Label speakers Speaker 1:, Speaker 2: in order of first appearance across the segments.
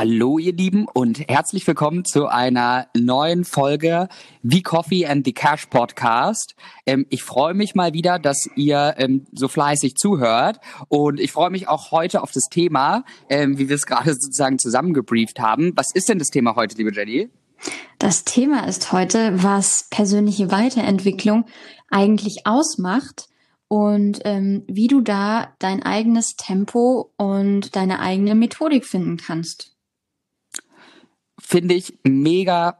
Speaker 1: Hallo ihr Lieben und herzlich willkommen zu einer neuen Folge The Coffee and the Cash Podcast. Ähm, ich freue mich mal wieder, dass ihr ähm, so fleißig zuhört und ich freue mich auch heute auf das Thema, ähm, wie wir es gerade sozusagen zusammengebrieft haben. Was ist denn das Thema heute, liebe Jenny?
Speaker 2: Das Thema ist heute, was persönliche Weiterentwicklung eigentlich ausmacht und ähm, wie du da dein eigenes Tempo und deine eigene Methodik finden kannst
Speaker 1: finde ich mega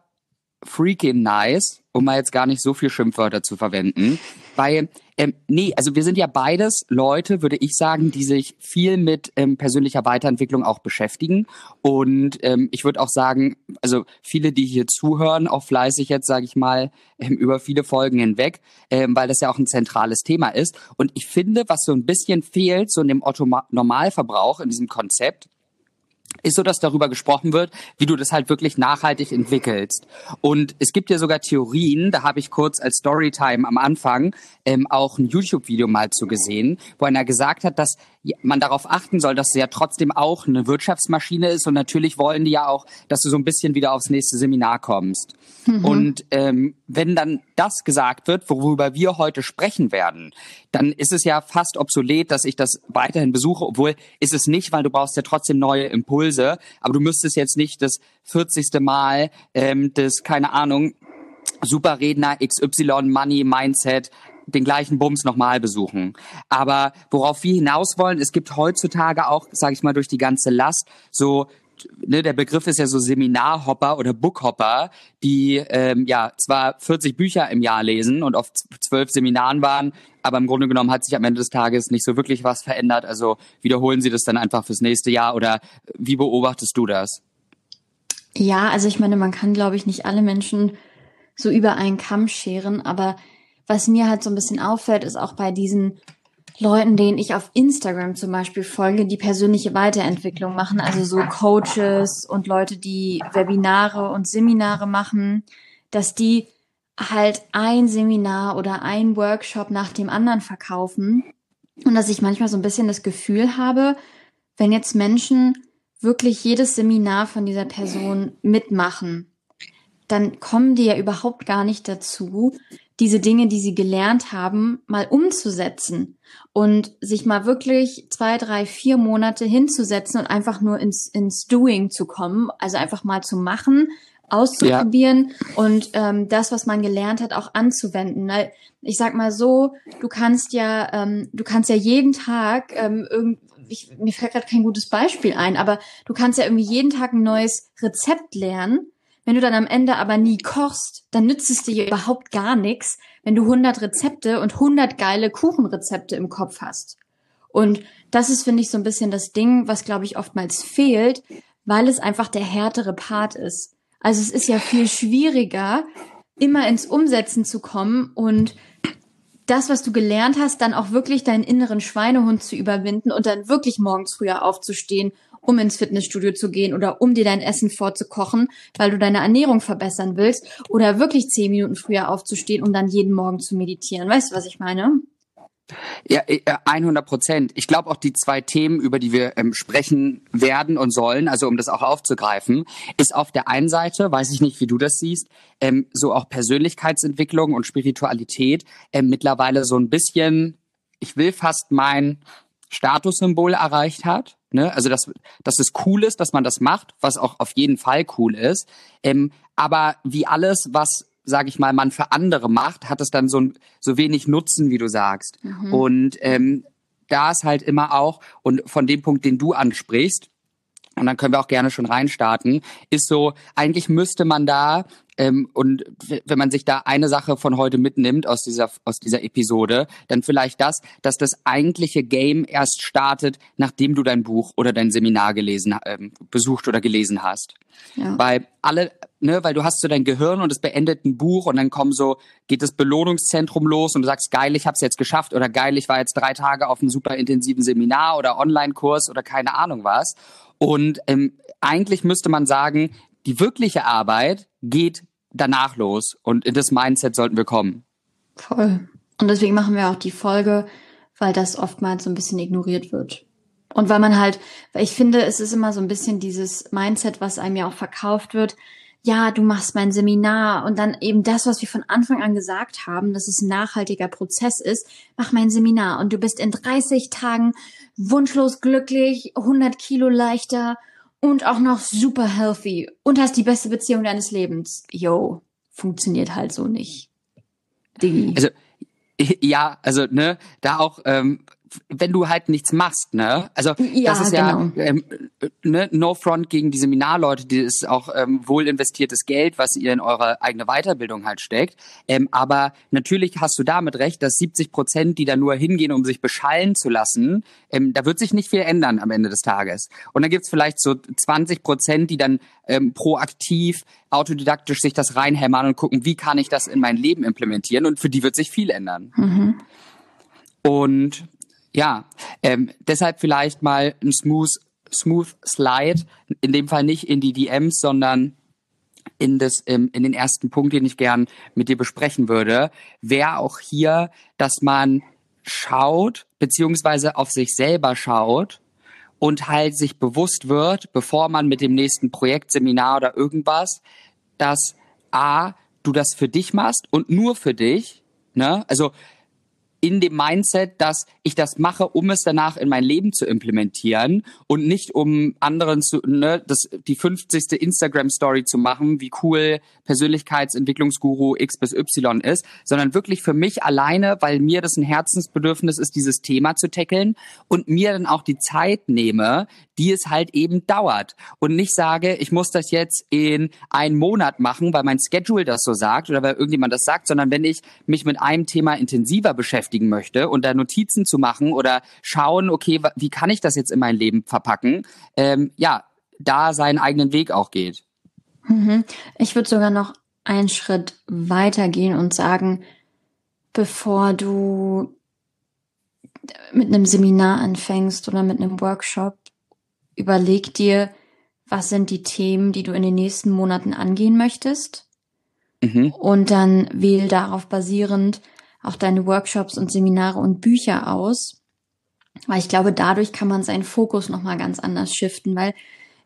Speaker 1: freaking nice, um mal jetzt gar nicht so viel Schimpfwörter zu verwenden. Weil, ähm, nee, also wir sind ja beides Leute, würde ich sagen, die sich viel mit ähm, persönlicher Weiterentwicklung auch beschäftigen. Und ähm, ich würde auch sagen, also viele, die hier zuhören, auch fleißig jetzt, sage ich mal, ähm, über viele Folgen hinweg, ähm, weil das ja auch ein zentrales Thema ist. Und ich finde, was so ein bisschen fehlt, so in dem Otto Normalverbrauch, in diesem Konzept, ist so, dass darüber gesprochen wird, wie du das halt wirklich nachhaltig entwickelst. Und es gibt ja sogar Theorien, da habe ich kurz als Storytime am Anfang ähm, auch ein YouTube-Video mal zu gesehen, wo einer gesagt hat, dass man darauf achten soll, dass es ja trotzdem auch eine Wirtschaftsmaschine ist und natürlich wollen die ja auch, dass du so ein bisschen wieder aufs nächste Seminar kommst. Mhm. Und ähm, wenn dann das gesagt wird, worüber wir heute sprechen werden, dann ist es ja fast obsolet, dass ich das weiterhin besuche, obwohl ist es nicht, weil du brauchst ja trotzdem neue Impulse, aber du müsstest jetzt nicht das 40. Mal ähm, das, keine Ahnung, Superredner XY Money Mindset den gleichen Bums nochmal besuchen. Aber worauf wir hinaus wollen, es gibt heutzutage auch, sage ich mal, durch die ganze Last so ne, der Begriff ist ja so Seminarhopper oder Bookhopper, die ähm, ja zwar 40 Bücher im Jahr lesen und auf zwölf Seminaren waren, aber im Grunde genommen hat sich am Ende des Tages nicht so wirklich was verändert. Also wiederholen Sie das dann einfach fürs nächste Jahr oder wie beobachtest du das?
Speaker 2: Ja, also ich meine, man kann, glaube ich, nicht alle Menschen so über einen Kamm scheren, aber was mir halt so ein bisschen auffällt, ist auch bei diesen Leuten, denen ich auf Instagram zum Beispiel folge, die persönliche Weiterentwicklung machen, also so Coaches und Leute, die Webinare und Seminare machen, dass die halt ein Seminar oder ein Workshop nach dem anderen verkaufen. Und dass ich manchmal so ein bisschen das Gefühl habe, wenn jetzt Menschen wirklich jedes Seminar von dieser Person mitmachen, dann kommen die ja überhaupt gar nicht dazu, diese Dinge, die sie gelernt haben, mal umzusetzen und sich mal wirklich zwei, drei, vier Monate hinzusetzen und einfach nur ins, ins Doing zu kommen, also einfach mal zu machen, auszuprobieren ja. und ähm, das, was man gelernt hat, auch anzuwenden. Weil ich sag mal so, du kannst ja, ähm, du kannst ja jeden Tag ähm, irgend, ich, mir fällt gerade kein gutes Beispiel ein, aber du kannst ja irgendwie jeden Tag ein neues Rezept lernen wenn du dann am Ende aber nie kochst, dann nützt es dir überhaupt gar nichts, wenn du 100 Rezepte und 100 geile Kuchenrezepte im Kopf hast. Und das ist, finde ich, so ein bisschen das Ding, was, glaube ich, oftmals fehlt, weil es einfach der härtere Part ist. Also es ist ja viel schwieriger, immer ins Umsetzen zu kommen und das, was du gelernt hast, dann auch wirklich deinen inneren Schweinehund zu überwinden und dann wirklich morgens früher aufzustehen um ins Fitnessstudio zu gehen oder um dir dein Essen vorzukochen, weil du deine Ernährung verbessern willst oder wirklich zehn Minuten früher aufzustehen, um dann jeden Morgen zu meditieren. Weißt du, was ich meine?
Speaker 1: Ja, 100 Prozent. Ich glaube auch die zwei Themen, über die wir ähm, sprechen werden und sollen, also um das auch aufzugreifen, ist auf der einen Seite, weiß ich nicht, wie du das siehst, ähm, so auch Persönlichkeitsentwicklung und Spiritualität ähm, mittlerweile so ein bisschen, ich will fast mein Statussymbol erreicht hat. Ne? Also dass, dass es cool ist, dass man das macht, was auch auf jeden Fall cool ist. Ähm, aber wie alles, was sage ich mal, man für andere macht, hat es dann so, so wenig Nutzen, wie du sagst. Mhm. Und ähm, da ist halt immer auch, und von dem Punkt, den du ansprichst, und dann können wir auch gerne schon reinstarten, ist so, eigentlich müsste man da ähm, und wenn man sich da eine Sache von heute mitnimmt aus dieser, aus dieser Episode, dann vielleicht das, dass das eigentliche Game erst startet, nachdem du dein Buch oder dein Seminar gelesen, ähm, besucht oder gelesen hast. Ja. Weil alle, ne, weil du hast so dein Gehirn und es beendet ein Buch und dann kommen so, geht das Belohnungszentrum los und du sagst, geil, ich hab's jetzt geschafft oder geil, ich war jetzt drei Tage auf einem super intensiven Seminar oder Online-Kurs oder keine Ahnung was. Und ähm, eigentlich müsste man sagen, die wirkliche Arbeit geht danach los und in das Mindset sollten wir kommen.
Speaker 2: Voll. Und deswegen machen wir auch die Folge, weil das oftmals so ein bisschen ignoriert wird. Und weil man halt, weil ich finde, es ist immer so ein bisschen dieses Mindset, was einem ja auch verkauft wird. Ja, du machst mein Seminar und dann eben das, was wir von Anfang an gesagt haben, dass es ein nachhaltiger Prozess ist. Mach mein Seminar und du bist in 30 Tagen wunschlos glücklich, 100 Kilo leichter und auch noch super healthy und hast die beste Beziehung deines Lebens. Yo, funktioniert halt so nicht.
Speaker 1: Diggi. Also, ja, also, ne, da auch, ähm, wenn du halt nichts machst, ne? Also ja, das ist ja genau. ähm, ne, no front gegen die Seminarleute, die ist auch ähm, wohl investiertes Geld, was ihr in eure eigene Weiterbildung halt steckt. Ähm, aber natürlich hast du damit recht, dass 70 Prozent, die da nur hingehen, um sich beschallen zu lassen, ähm, da wird sich nicht viel ändern am Ende des Tages. Und dann gibt's vielleicht so 20 Prozent, die dann ähm, proaktiv, autodidaktisch sich das reinhämmern und gucken, wie kann ich das in mein Leben implementieren? Und für die wird sich viel ändern. Mhm. Und ja, ähm, deshalb vielleicht mal ein smooth, smooth Slide, in dem Fall nicht in die DMs, sondern in, das, ähm, in den ersten Punkt, den ich gern mit dir besprechen würde, wäre auch hier, dass man schaut, beziehungsweise auf sich selber schaut und halt sich bewusst wird, bevor man mit dem nächsten Projekt, Seminar oder irgendwas, dass A, du das für dich machst und nur für dich, ne? Also in dem Mindset, dass ich das mache, um es danach in mein Leben zu implementieren und nicht um anderen zu, ne, das, die 50. Instagram-Story zu machen, wie cool Persönlichkeitsentwicklungsguru X bis Y ist, sondern wirklich für mich alleine, weil mir das ein Herzensbedürfnis ist, dieses Thema zu tackeln und mir dann auch die Zeit nehme, die es halt eben dauert und nicht sage, ich muss das jetzt in einen Monat machen, weil mein Schedule das so sagt oder weil irgendjemand das sagt, sondern wenn ich mich mit einem Thema intensiver beschäftige, beschäftigen möchte und da Notizen zu machen oder schauen, okay, wie kann ich das jetzt in mein Leben verpacken, ähm, ja, da seinen eigenen Weg auch geht.
Speaker 2: Mhm. Ich würde sogar noch einen Schritt weiter gehen und sagen, bevor du mit einem Seminar anfängst oder mit einem Workshop, überleg dir, was sind die Themen, die du in den nächsten Monaten angehen möchtest. Mhm. Und dann wähl darauf basierend, auch deine Workshops und Seminare und Bücher aus. Weil ich glaube, dadurch kann man seinen Fokus nochmal ganz anders shiften, weil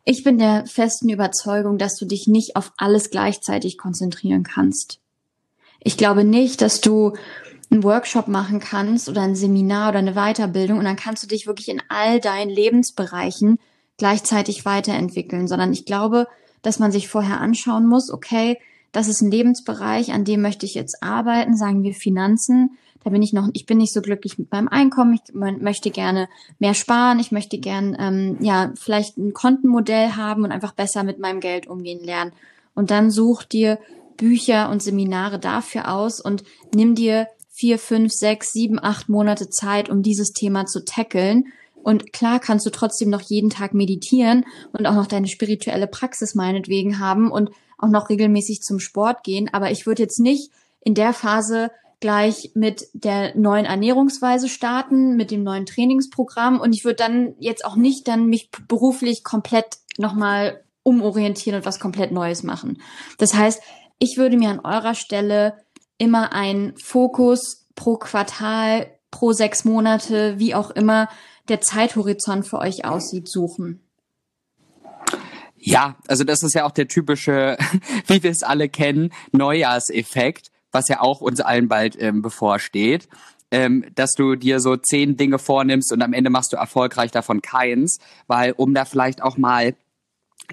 Speaker 2: ich bin der festen Überzeugung, dass du dich nicht auf alles gleichzeitig konzentrieren kannst. Ich glaube nicht, dass du einen Workshop machen kannst oder ein Seminar oder eine Weiterbildung und dann kannst du dich wirklich in all deinen Lebensbereichen gleichzeitig weiterentwickeln, sondern ich glaube, dass man sich vorher anschauen muss, okay, das ist ein Lebensbereich, an dem möchte ich jetzt arbeiten, sagen wir Finanzen. Da bin ich noch, ich bin nicht so glücklich mit meinem Einkommen. Ich möchte gerne mehr sparen. Ich möchte gern, ähm, ja, vielleicht ein Kontenmodell haben und einfach besser mit meinem Geld umgehen lernen. Und dann such dir Bücher und Seminare dafür aus und nimm dir vier, fünf, sechs, sieben, acht Monate Zeit, um dieses Thema zu tackeln. Und klar kannst du trotzdem noch jeden Tag meditieren und auch noch deine spirituelle Praxis meinetwegen haben und auch noch regelmäßig zum Sport gehen. Aber ich würde jetzt nicht in der Phase gleich mit der neuen Ernährungsweise starten, mit dem neuen Trainingsprogramm und ich würde dann jetzt auch nicht dann mich beruflich komplett nochmal umorientieren und was komplett Neues machen. Das heißt, ich würde mir an eurer Stelle immer einen Fokus pro Quartal, pro sechs Monate, wie auch immer der Zeithorizont für euch aussieht, suchen.
Speaker 1: Ja, also das ist ja auch der typische, wie wir es alle kennen, Neujahrseffekt, was ja auch uns allen bald ähm, bevorsteht. Ähm, dass du dir so zehn Dinge vornimmst und am Ende machst du erfolgreich davon keins, weil um da vielleicht auch mal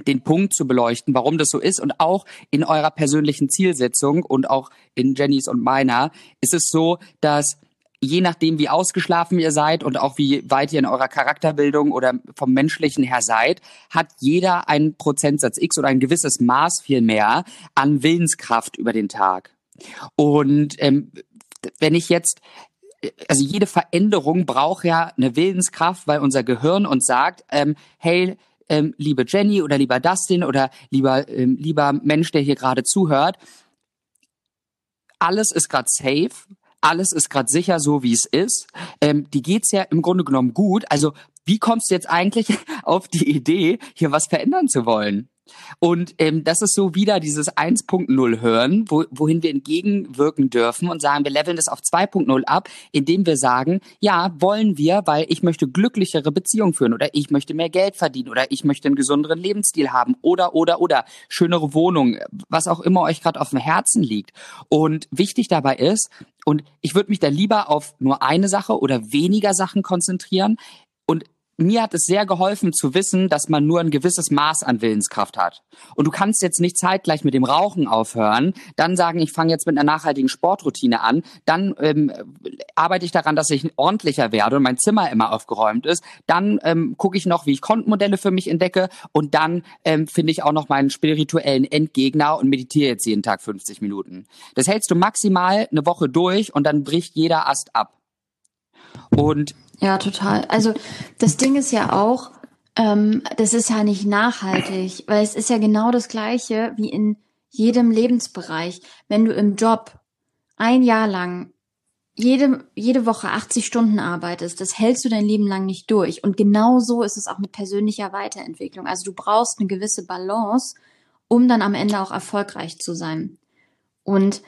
Speaker 1: den Punkt zu beleuchten, warum das so ist und auch in eurer persönlichen Zielsetzung und auch in Jennys und meiner ist es so, dass je nachdem, wie ausgeschlafen ihr seid und auch wie weit ihr in eurer Charakterbildung oder vom menschlichen her seid, hat jeder einen Prozentsatz X oder ein gewisses Maß vielmehr an Willenskraft über den Tag. Und ähm, wenn ich jetzt also jede Veränderung braucht ja eine Willenskraft, weil unser Gehirn uns sagt, ähm, hey, ähm, liebe Jenny oder lieber Dustin oder lieber ähm, lieber Mensch, der hier gerade zuhört, alles ist gerade safe alles ist gerade sicher so, wie es ist. Ähm, die geht's ja im Grunde genommen gut. Also wie kommst du jetzt eigentlich auf die Idee, hier was verändern zu wollen? Und ähm, das ist so wieder dieses 1.0 hören, wo, wohin wir entgegenwirken dürfen und sagen, wir leveln das auf 2.0 ab, indem wir sagen, ja, wollen wir, weil ich möchte glücklichere Beziehungen führen oder ich möchte mehr Geld verdienen oder ich möchte einen gesünderen Lebensstil haben oder oder oder schönere Wohnung, was auch immer euch gerade auf dem Herzen liegt. Und wichtig dabei ist, und ich würde mich da lieber auf nur eine Sache oder weniger Sachen konzentrieren. Mir hat es sehr geholfen zu wissen, dass man nur ein gewisses Maß an Willenskraft hat. Und du kannst jetzt nicht zeitgleich mit dem Rauchen aufhören, dann sagen, ich fange jetzt mit einer nachhaltigen Sportroutine an, dann ähm, arbeite ich daran, dass ich ordentlicher werde und mein Zimmer immer aufgeräumt ist, dann ähm, gucke ich noch, wie ich Kontenmodelle für mich entdecke und dann ähm, finde ich auch noch meinen spirituellen Endgegner und meditiere jetzt jeden Tag 50 Minuten. Das hältst du maximal eine Woche durch und dann bricht jeder Ast ab. Und
Speaker 2: ja, total. Also das Ding ist ja auch, ähm, das ist ja nicht nachhaltig, weil es ist ja genau das gleiche wie in jedem Lebensbereich. Wenn du im Job ein Jahr lang jede, jede Woche 80 Stunden arbeitest, das hältst du dein Leben lang nicht durch. Und genau so ist es auch mit persönlicher Weiterentwicklung. Also du brauchst eine gewisse Balance, um dann am Ende auch erfolgreich zu sein. Und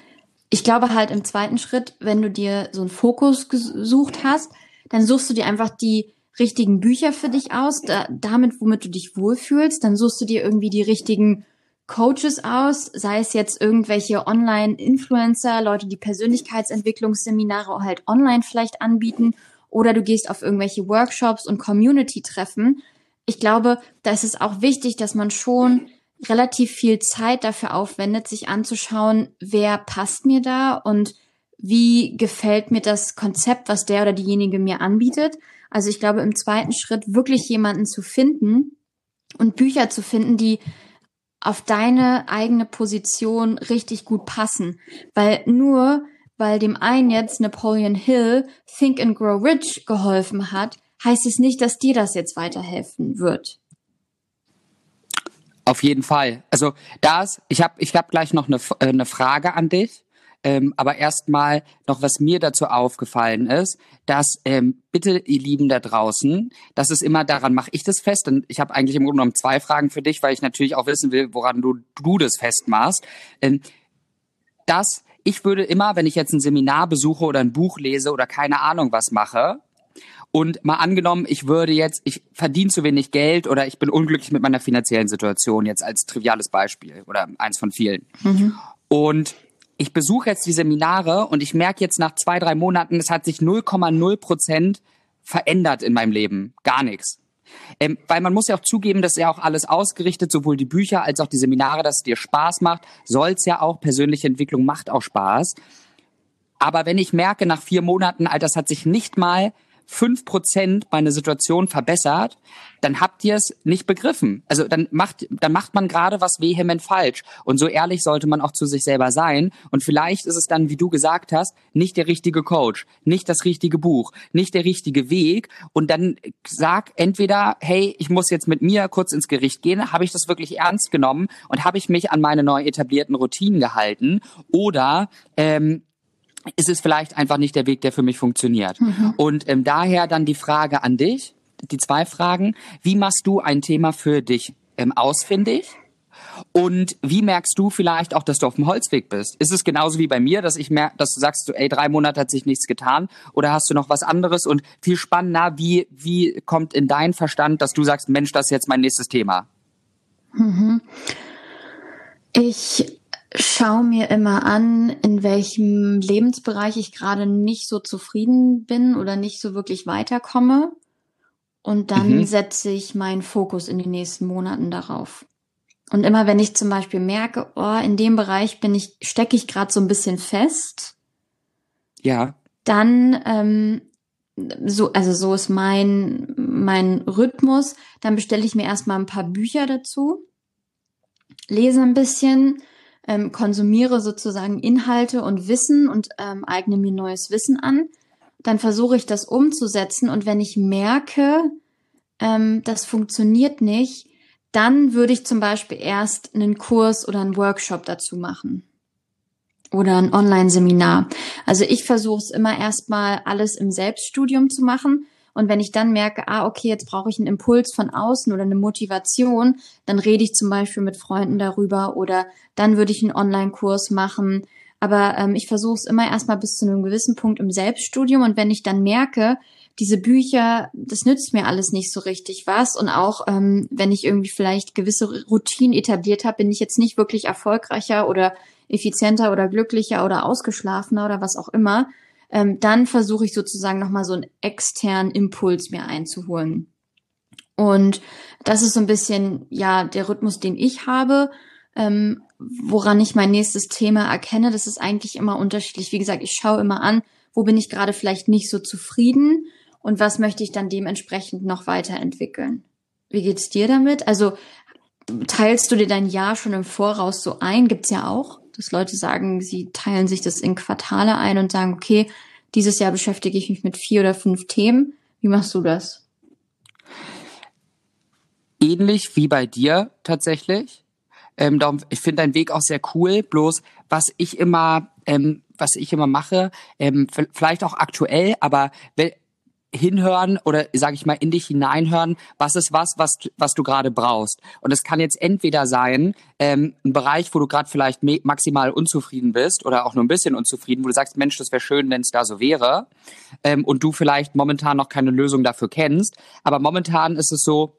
Speaker 2: ich glaube halt im zweiten Schritt, wenn du dir so einen Fokus gesucht hast, dann suchst du dir einfach die richtigen Bücher für dich aus, da, damit, womit du dich wohlfühlst. Dann suchst du dir irgendwie die richtigen Coaches aus, sei es jetzt irgendwelche Online-Influencer, Leute, die Persönlichkeitsentwicklungsseminare halt online vielleicht anbieten, oder du gehst auf irgendwelche Workshops und Community-Treffen. Ich glaube, da ist es auch wichtig, dass man schon relativ viel Zeit dafür aufwendet, sich anzuschauen, wer passt mir da und wie gefällt mir das Konzept, was der oder diejenige mir anbietet. Also ich glaube, im zweiten Schritt wirklich jemanden zu finden und Bücher zu finden, die auf deine eigene Position richtig gut passen. Weil nur weil dem einen jetzt Napoleon Hill Think and Grow Rich geholfen hat, heißt es nicht, dass dir das jetzt weiterhelfen wird.
Speaker 1: Auf jeden Fall. Also das, ich habe ich hab gleich noch eine, äh, eine Frage an dich. Ähm, aber erstmal noch, was mir dazu aufgefallen ist, dass ähm, bitte, ihr Lieben da draußen, das ist immer, daran mache ich das fest. Und ich habe eigentlich im Grunde genommen zwei Fragen für dich, weil ich natürlich auch wissen will, woran du, du das festmachst. Ähm, dass ich würde immer, wenn ich jetzt ein Seminar besuche oder ein Buch lese oder keine Ahnung was mache, und mal angenommen, ich würde jetzt, ich verdiene zu wenig Geld oder ich bin unglücklich mit meiner finanziellen Situation, jetzt als triviales Beispiel oder eins von vielen. Mhm. Und ich besuche jetzt die Seminare und ich merke jetzt nach zwei, drei Monaten, es hat sich 0,0 Prozent verändert in meinem Leben. Gar nichts. Ähm, weil man muss ja auch zugeben, dass ja auch alles ausgerichtet, sowohl die Bücher als auch die Seminare, dass es dir Spaß macht, soll's ja auch. Persönliche Entwicklung macht auch Spaß. Aber wenn ich merke, nach vier Monaten, Alter, das hat sich nicht mal fünf Prozent meine Situation verbessert, dann habt ihr es nicht begriffen. Also dann macht, dann macht man gerade was vehement falsch. Und so ehrlich sollte man auch zu sich selber sein. Und vielleicht ist es dann, wie du gesagt hast, nicht der richtige Coach, nicht das richtige Buch, nicht der richtige Weg. Und dann sag entweder, hey, ich muss jetzt mit mir kurz ins Gericht gehen, habe ich das wirklich ernst genommen und habe ich mich an meine neu etablierten Routinen gehalten? Oder ähm, ist es vielleicht einfach nicht der Weg, der für mich funktioniert. Mhm. Und ähm, daher dann die Frage an dich, die zwei Fragen. Wie machst du ein Thema für dich ähm, ausfindig? Und wie merkst du vielleicht auch, dass du auf dem Holzweg bist? Ist es genauso wie bei mir, dass ich merke, dass du sagst, ey, drei Monate hat sich nichts getan? Oder hast du noch was anderes? Und viel spannender, wie, wie kommt in dein Verstand, dass du sagst, Mensch, das ist jetzt mein nächstes Thema?
Speaker 2: Mhm. Ich schaue mir immer an, in welchem Lebensbereich ich gerade nicht so zufrieden bin oder nicht so wirklich weiterkomme. Und dann mhm. setze ich meinen Fokus in den nächsten Monaten darauf. Und immer wenn ich zum Beispiel merke, oh, in dem Bereich bin ich, stecke ich gerade so ein bisschen fest.
Speaker 1: Ja.
Speaker 2: Dann, ähm, so, also so ist mein, mein Rhythmus. Dann bestelle ich mir erstmal ein paar Bücher dazu, lese ein bisschen, ähm, konsumiere sozusagen Inhalte und Wissen und ähm, eigne mir neues Wissen an. Dann versuche ich das umzusetzen und wenn ich merke, ähm, das funktioniert nicht, dann würde ich zum Beispiel erst einen Kurs oder einen Workshop dazu machen oder ein Online-Seminar. Also ich versuche es immer erstmal alles im Selbststudium zu machen Und wenn ich dann merke, ah, okay, jetzt brauche ich einen Impuls von außen oder eine Motivation, dann rede ich zum Beispiel mit Freunden darüber oder dann würde ich einen Online-Kurs machen. Aber ähm, ich versuche es immer erstmal bis zu einem gewissen Punkt im Selbststudium. Und wenn ich dann merke, diese Bücher, das nützt mir alles nicht so richtig was. Und auch ähm, wenn ich irgendwie vielleicht gewisse Routinen etabliert habe, bin ich jetzt nicht wirklich erfolgreicher oder effizienter oder glücklicher oder ausgeschlafener oder was auch immer. Ähm, dann versuche ich sozusagen nochmal so einen externen Impuls mir einzuholen. Und das ist so ein bisschen, ja, der Rhythmus, den ich habe. Ähm, woran ich mein nächstes Thema erkenne, das ist eigentlich immer unterschiedlich. Wie gesagt, ich schaue immer an, wo bin ich gerade vielleicht nicht so zufrieden und was möchte ich dann dementsprechend noch weiterentwickeln. Wie geht's dir damit? Also teilst du dir dein Jahr schon im Voraus so ein? Gibt's ja auch, dass Leute sagen, sie teilen sich das in Quartale ein und sagen, okay, dieses Jahr beschäftige ich mich mit vier oder fünf Themen. Wie machst du das?
Speaker 1: Ähnlich wie bei dir tatsächlich. Ähm, darum, ich finde deinen Weg auch sehr cool. Bloß, was ich immer, ähm, was ich immer mache, ähm, vielleicht auch aktuell, aber hinhören oder sage ich mal in dich hineinhören, was ist was, was was du gerade brauchst. Und es kann jetzt entweder sein ähm, ein Bereich, wo du gerade vielleicht maximal unzufrieden bist oder auch nur ein bisschen unzufrieden, wo du sagst, Mensch, das wäre schön, wenn es da so wäre, ähm, und du vielleicht momentan noch keine Lösung dafür kennst. Aber momentan ist es so,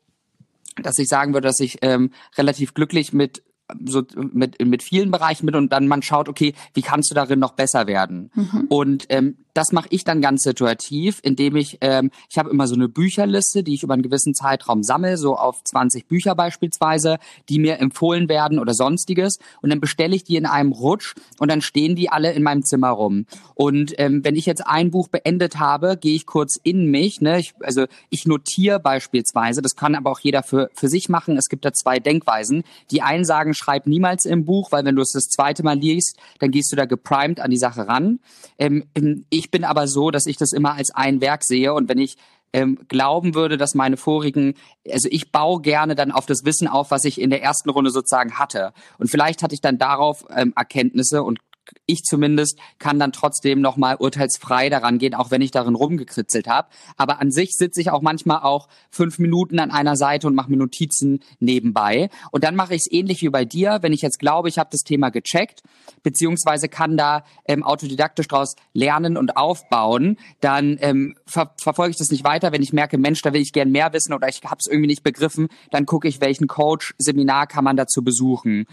Speaker 1: dass ich sagen würde, dass ich ähm, relativ glücklich mit so mit mit vielen Bereichen mit und dann man schaut, okay, wie kannst du darin noch besser werden? Mhm. Und ähm, das mache ich dann ganz situativ, indem ich, ähm, ich habe immer so eine Bücherliste, die ich über einen gewissen Zeitraum sammle, so auf 20 Bücher beispielsweise, die mir empfohlen werden oder sonstiges. Und dann bestelle ich die in einem Rutsch und dann stehen die alle in meinem Zimmer rum. Und ähm, wenn ich jetzt ein Buch beendet habe, gehe ich kurz in mich. Ne? Ich, also ich notiere beispielsweise, das kann aber auch jeder für, für sich machen. Es gibt da zwei Denkweisen. Die einen sagen, schreib niemals im Buch, weil wenn du es das zweite Mal liest, dann gehst du da geprimed an die Sache ran. Ähm, ich ich bin aber so, dass ich das immer als ein Werk sehe und wenn ich ähm, glauben würde, dass meine vorigen, also ich baue gerne dann auf das Wissen auf, was ich in der ersten Runde sozusagen hatte. Und vielleicht hatte ich dann darauf ähm, Erkenntnisse und ich zumindest kann dann trotzdem nochmal urteilsfrei daran gehen, auch wenn ich darin rumgekritzelt habe. Aber an sich sitze ich auch manchmal auch fünf Minuten an einer Seite und mache mir Notizen nebenbei. Und dann mache ich es ähnlich wie bei dir, wenn ich jetzt glaube, ich habe das Thema gecheckt, beziehungsweise kann da ähm, autodidaktisch daraus lernen und aufbauen, dann ähm, ver verfolge ich das nicht weiter. Wenn ich merke, Mensch, da will ich gern mehr wissen oder ich habe es irgendwie nicht begriffen, dann gucke ich, welchen Coach, Seminar kann man dazu besuchen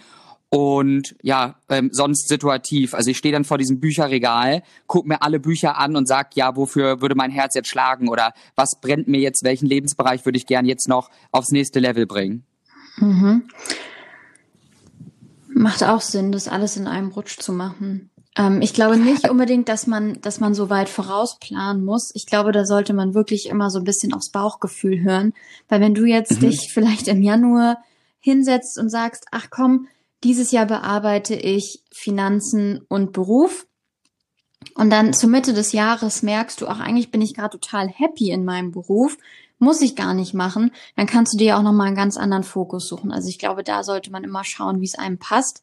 Speaker 1: und ja, ähm, sonst situativ. Also ich stehe dann vor diesem Bücherregal, guck mir alle Bücher an und sag, ja, wofür würde mein Herz jetzt schlagen oder was brennt mir jetzt, welchen Lebensbereich würde ich gern jetzt noch aufs nächste Level bringen.
Speaker 2: Mhm. Macht auch Sinn, das alles in einem Rutsch zu machen. Ähm, ich glaube nicht unbedingt, dass man, dass man so weit vorausplanen muss. Ich glaube, da sollte man wirklich immer so ein bisschen aufs Bauchgefühl hören. Weil wenn du jetzt mhm. dich vielleicht im Januar hinsetzt und sagst, ach komm, dieses Jahr bearbeite ich Finanzen und Beruf. Und dann zur Mitte des Jahres merkst du, ach, eigentlich bin ich gerade total happy in meinem Beruf, muss ich gar nicht machen. Dann kannst du dir auch nochmal einen ganz anderen Fokus suchen. Also ich glaube, da sollte man immer schauen, wie es einem passt.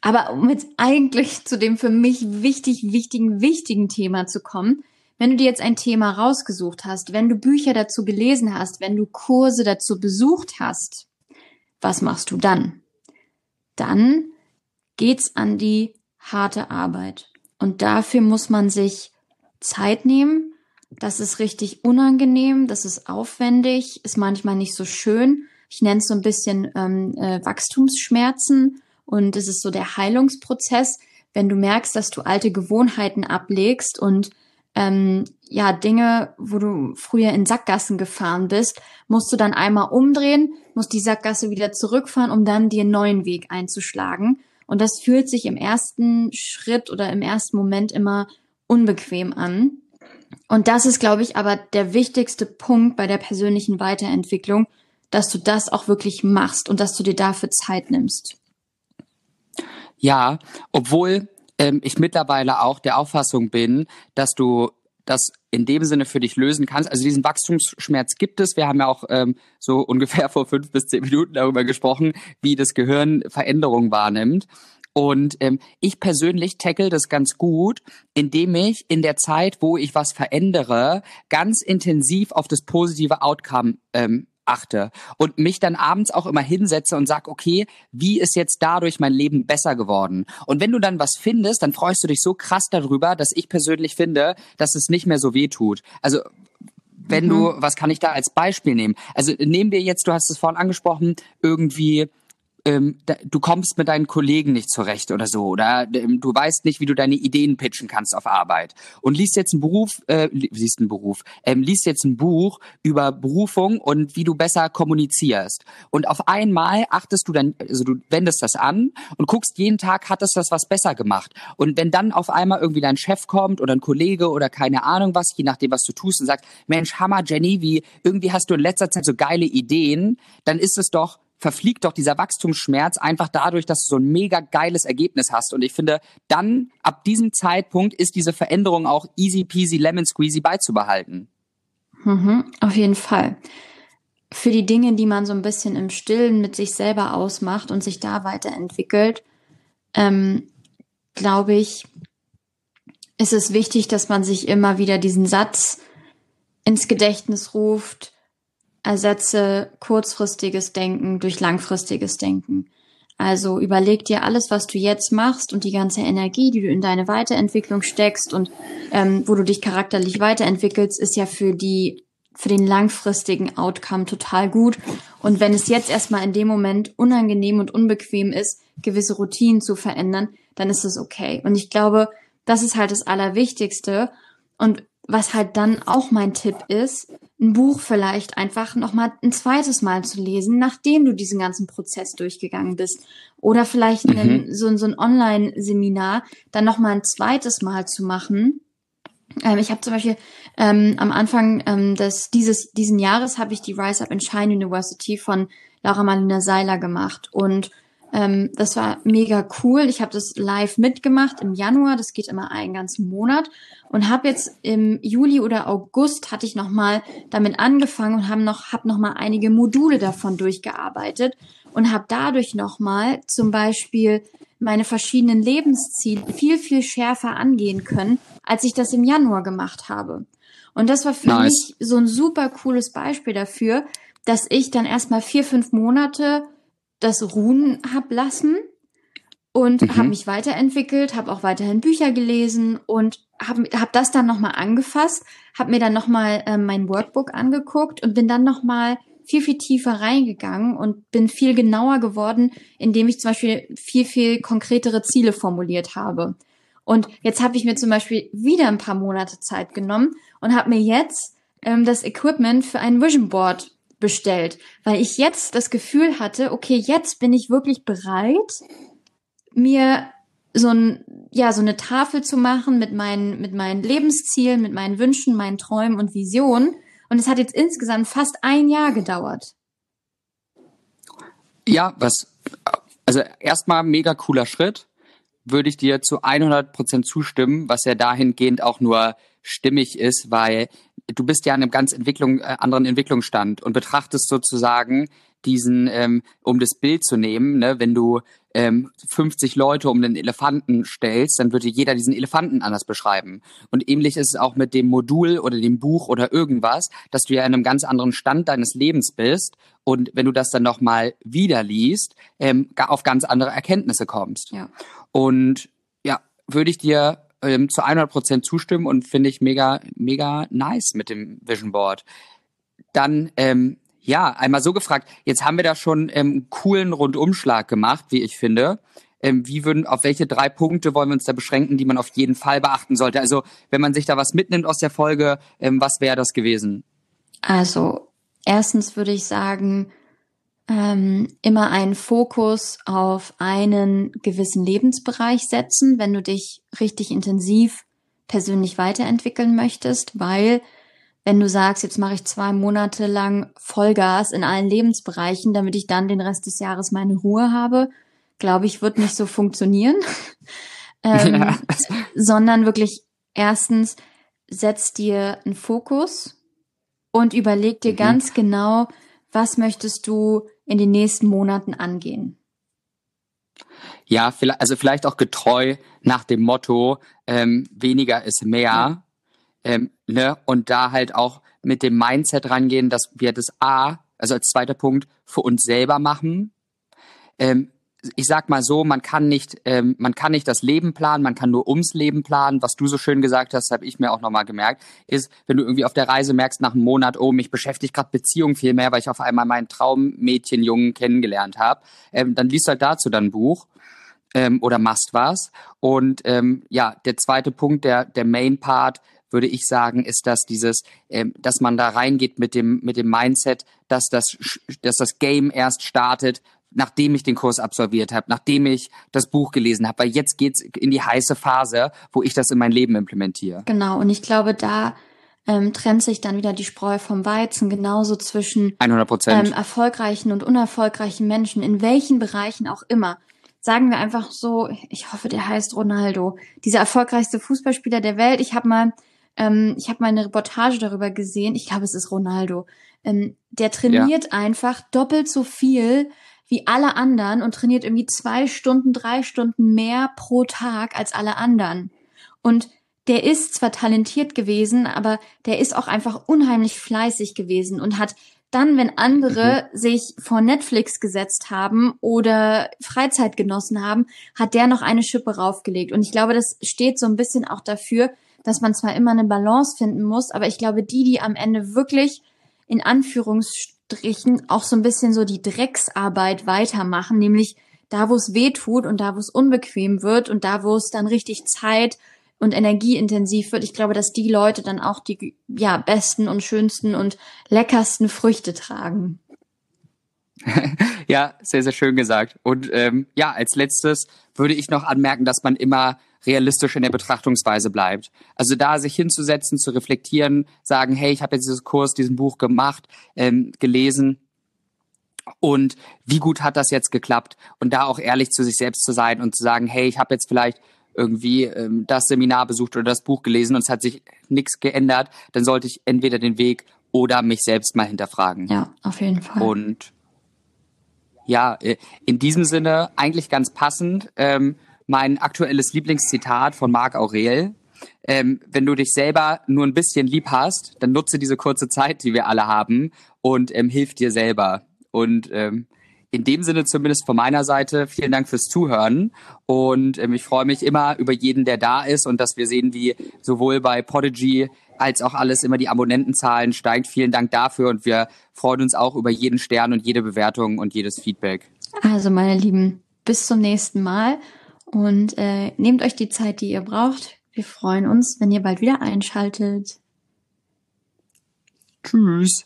Speaker 2: Aber um jetzt eigentlich zu dem für mich wichtig, wichtigen, wichtigen Thema zu kommen, wenn du dir jetzt ein Thema rausgesucht hast, wenn du Bücher dazu gelesen hast, wenn du Kurse dazu besucht hast, was machst du dann? Dann geht's an die harte Arbeit. Und dafür muss man sich Zeit nehmen. Das ist richtig unangenehm, das ist aufwendig, ist manchmal nicht so schön. Ich nenne es so ein bisschen ähm, äh, Wachstumsschmerzen und es ist so der Heilungsprozess, wenn du merkst, dass du alte Gewohnheiten ablegst und ähm, ja, Dinge, wo du früher in Sackgassen gefahren bist, musst du dann einmal umdrehen, musst die Sackgasse wieder zurückfahren, um dann dir einen neuen Weg einzuschlagen. Und das fühlt sich im ersten Schritt oder im ersten Moment immer unbequem an. Und das ist, glaube ich, aber der wichtigste Punkt bei der persönlichen Weiterentwicklung, dass du das auch wirklich machst und dass du dir dafür Zeit nimmst.
Speaker 1: Ja, obwohl ähm, ich mittlerweile auch der Auffassung bin, dass du das in dem Sinne für dich lösen kannst. Also diesen Wachstumsschmerz gibt es. Wir haben ja auch ähm, so ungefähr vor fünf bis zehn Minuten darüber gesprochen, wie das Gehirn Veränderungen wahrnimmt. Und ähm, ich persönlich tackle das ganz gut, indem ich in der Zeit, wo ich was verändere, ganz intensiv auf das positive Outcome ähm, achte und mich dann abends auch immer hinsetze und sag, okay, wie ist jetzt dadurch mein Leben besser geworden? Und wenn du dann was findest, dann freust du dich so krass darüber, dass ich persönlich finde, dass es nicht mehr so weh tut. Also wenn mhm. du, was kann ich da als Beispiel nehmen? Also nehmen wir jetzt, du hast es vorhin angesprochen, irgendwie ähm, da, du kommst mit deinen Kollegen nicht zurecht oder so oder ähm, du weißt nicht, wie du deine Ideen pitchen kannst auf Arbeit. Und liest jetzt einen Beruf, äh, liest einen Beruf, ähm, liest jetzt ein Buch über Berufung und wie du besser kommunizierst. Und auf einmal achtest du dann, also du wendest das an und guckst jeden Tag, hat es das was besser gemacht. Und wenn dann auf einmal irgendwie dein Chef kommt oder ein Kollege oder keine Ahnung was, je nachdem was du tust und sagt, Mensch, Hammer Jenny, wie irgendwie hast du in letzter Zeit so geile Ideen, dann ist es doch verfliegt doch dieser Wachstumsschmerz einfach dadurch, dass du so ein mega geiles Ergebnis hast. Und ich finde, dann ab diesem Zeitpunkt ist diese Veränderung auch easy peasy lemon squeezy beizubehalten.
Speaker 2: Mhm, auf jeden Fall. Für die Dinge, die man so ein bisschen im Stillen mit sich selber ausmacht und sich da weiterentwickelt, ähm, glaube ich, ist es wichtig, dass man sich immer wieder diesen Satz ins Gedächtnis ruft, ersetze kurzfristiges Denken durch langfristiges Denken. Also überleg dir alles, was du jetzt machst und die ganze Energie, die du in deine Weiterentwicklung steckst und ähm, wo du dich charakterlich weiterentwickelst, ist ja für die für den langfristigen Outcome total gut. Und wenn es jetzt erstmal in dem Moment unangenehm und unbequem ist, gewisse Routinen zu verändern, dann ist es okay. Und ich glaube, das ist halt das Allerwichtigste. Und was halt dann auch mein Tipp ist, ein Buch vielleicht einfach nochmal ein zweites Mal zu lesen, nachdem du diesen ganzen Prozess durchgegangen bist. Oder vielleicht mhm. einen, so, so ein Online-Seminar dann nochmal ein zweites Mal zu machen. Ähm, ich habe zum Beispiel ähm, am Anfang ähm, des, dieses, diesen Jahres habe ich die Rise Up in Shine University von Laura Marlina Seiler gemacht. Und ähm, das war mega cool. Ich habe das live mitgemacht im Januar. Das geht immer einen ganzen Monat. Und habe jetzt im Juli oder August hatte ich noch mal damit angefangen und habe noch hab noch mal einige Module davon durchgearbeitet und habe dadurch noch mal zum Beispiel meine verschiedenen Lebensziele viel viel schärfer angehen können, als ich das im Januar gemacht habe. Und das war für nice. mich so ein super cooles Beispiel dafür, dass ich dann erstmal vier fünf Monate das ruhen hab lassen und mhm. habe mich weiterentwickelt, habe auch weiterhin Bücher gelesen und habe hab das dann nochmal angefasst, habe mir dann nochmal äh, mein Workbook angeguckt und bin dann nochmal viel, viel tiefer reingegangen und bin viel genauer geworden, indem ich zum Beispiel viel, viel konkretere Ziele formuliert habe. Und jetzt habe ich mir zum Beispiel wieder ein paar Monate Zeit genommen und habe mir jetzt ähm, das Equipment für ein Vision Board bestellt, weil ich jetzt das Gefühl hatte, okay, jetzt bin ich wirklich bereit, mir so ein ja so eine Tafel zu machen mit meinen mit meinen Lebenszielen, mit meinen Wünschen, meinen Träumen und Visionen. Und es hat jetzt insgesamt fast ein Jahr gedauert.
Speaker 1: Ja, was also erstmal mega cooler Schritt, würde ich dir zu 100 Prozent zustimmen, was ja dahingehend auch nur stimmig ist, weil du bist ja an einem ganz Entwicklung, äh, anderen Entwicklungsstand und betrachtest sozusagen diesen, ähm, um das Bild zu nehmen, ne, wenn du ähm, 50 Leute um den Elefanten stellst, dann würde jeder diesen Elefanten anders beschreiben. Und ähnlich ist es auch mit dem Modul oder dem Buch oder irgendwas, dass du ja in einem ganz anderen Stand deines Lebens bist und wenn du das dann nochmal wieder liest, ähm, auf ganz andere Erkenntnisse kommst. Ja. Und ja, würde ich dir ähm, zu 100 Prozent zustimmen und finde ich mega, mega nice mit dem Vision Board. Dann, ähm, ja, einmal so gefragt, jetzt haben wir da schon ähm, einen coolen Rundumschlag gemacht, wie ich finde. Ähm, wie würden, auf welche drei Punkte wollen wir uns da beschränken, die man auf jeden Fall beachten sollte? Also, wenn man sich da was mitnimmt aus der Folge, ähm, was wäre das gewesen?
Speaker 2: Also, erstens würde ich sagen, ähm, immer einen Fokus auf einen gewissen Lebensbereich setzen, wenn du dich richtig intensiv persönlich weiterentwickeln möchtest, weil wenn du sagst, jetzt mache ich zwei Monate lang Vollgas in allen Lebensbereichen, damit ich dann den Rest des Jahres meine Ruhe habe, glaube ich, wird nicht so funktionieren. ähm, ja. Sondern wirklich erstens setz dir einen Fokus und überleg dir mhm. ganz genau, was möchtest du in den nächsten Monaten angehen?
Speaker 1: Ja, vielleicht, also vielleicht auch getreu nach dem Motto, ähm, weniger ist mehr. Ja. Ähm, ne? Und da halt auch mit dem Mindset rangehen, dass wir das A, also als zweiter Punkt, für uns selber machen. Ähm, ich sag mal so, man kann nicht, ähm, man kann nicht das Leben planen, man kann nur ums Leben planen. Was du so schön gesagt hast, habe ich mir auch nochmal gemerkt, ist, wenn du irgendwie auf der Reise merkst nach einem Monat, oh, mich beschäftigt gerade Beziehung viel mehr, weil ich auf einmal meinen Traummädchenjungen kennengelernt habe, ähm, dann liest halt dazu dann ein Buch ähm, oder machst was. Und ähm, ja, der zweite Punkt, der der Main Part, würde ich sagen, ist, dass dieses, ähm, dass man da reingeht mit dem mit dem Mindset, dass das dass das Game erst startet, nachdem ich den Kurs absolviert habe, nachdem ich das Buch gelesen habe, weil jetzt geht's in die heiße Phase, wo ich das in mein Leben implementiere.
Speaker 2: Genau, und ich glaube, da ähm, trennt sich dann wieder die Spreu vom Weizen, genauso zwischen
Speaker 1: 100
Speaker 2: ähm, erfolgreichen und unerfolgreichen Menschen, in welchen Bereichen auch immer. Sagen wir einfach so, ich hoffe, der heißt Ronaldo, dieser erfolgreichste Fußballspieler der Welt. Ich habe mal, ähm, ich habe mal eine Reportage darüber gesehen. Ich glaube, es ist Ronaldo. Ähm, der trainiert ja. einfach doppelt so viel wie alle anderen und trainiert irgendwie zwei Stunden, drei Stunden mehr pro Tag als alle anderen. Und der ist zwar talentiert gewesen, aber der ist auch einfach unheimlich fleißig gewesen und hat dann, wenn andere mhm. sich vor Netflix gesetzt haben oder Freizeit genossen haben, hat der noch eine Schippe raufgelegt. Und ich glaube, das steht so ein bisschen auch dafür, dass man zwar immer eine Balance finden muss, aber ich glaube, die, die am Ende wirklich in Anführungsstrichen Anführungsstrichen auch so ein bisschen so die Drecksarbeit weitermachen, nämlich da, wo es weh tut und da, wo es unbequem wird und da, wo es dann richtig Zeit und energieintensiv wird. Ich glaube, dass die Leute dann auch die ja, besten und schönsten und leckersten Früchte tragen.
Speaker 1: ja, sehr, sehr schön gesagt. Und ähm, ja, als letztes würde ich noch anmerken, dass man immer realistisch in der Betrachtungsweise bleibt. Also da sich hinzusetzen, zu reflektieren, sagen, hey, ich habe jetzt dieses Kurs, diesen Buch gemacht, ähm, gelesen und wie gut hat das jetzt geklappt? Und da auch ehrlich zu sich selbst zu sein und zu sagen, hey, ich habe jetzt vielleicht irgendwie ähm, das Seminar besucht oder das Buch gelesen und es hat sich nichts geändert, dann sollte ich entweder den Weg oder mich selbst mal hinterfragen.
Speaker 2: Ja, auf jeden Fall.
Speaker 1: Und ja, äh, in diesem Sinne eigentlich ganz passend. Ähm, mein aktuelles Lieblingszitat von Marc Aurel. Ähm, wenn du dich selber nur ein bisschen lieb hast, dann nutze diese kurze Zeit, die wir alle haben, und ähm, hilf dir selber. Und ähm, in dem Sinne zumindest von meiner Seite vielen Dank fürs Zuhören und ähm, ich freue mich immer über jeden, der da ist und dass wir sehen, wie sowohl bei Podigy als auch alles immer die Abonnentenzahlen steigt. Vielen Dank dafür und wir freuen uns auch über jeden Stern und jede Bewertung und jedes Feedback.
Speaker 2: Also meine Lieben, bis zum nächsten Mal und äh, nehmt euch die Zeit, die ihr braucht. Wir freuen uns, wenn ihr bald wieder einschaltet.
Speaker 1: Tschüss.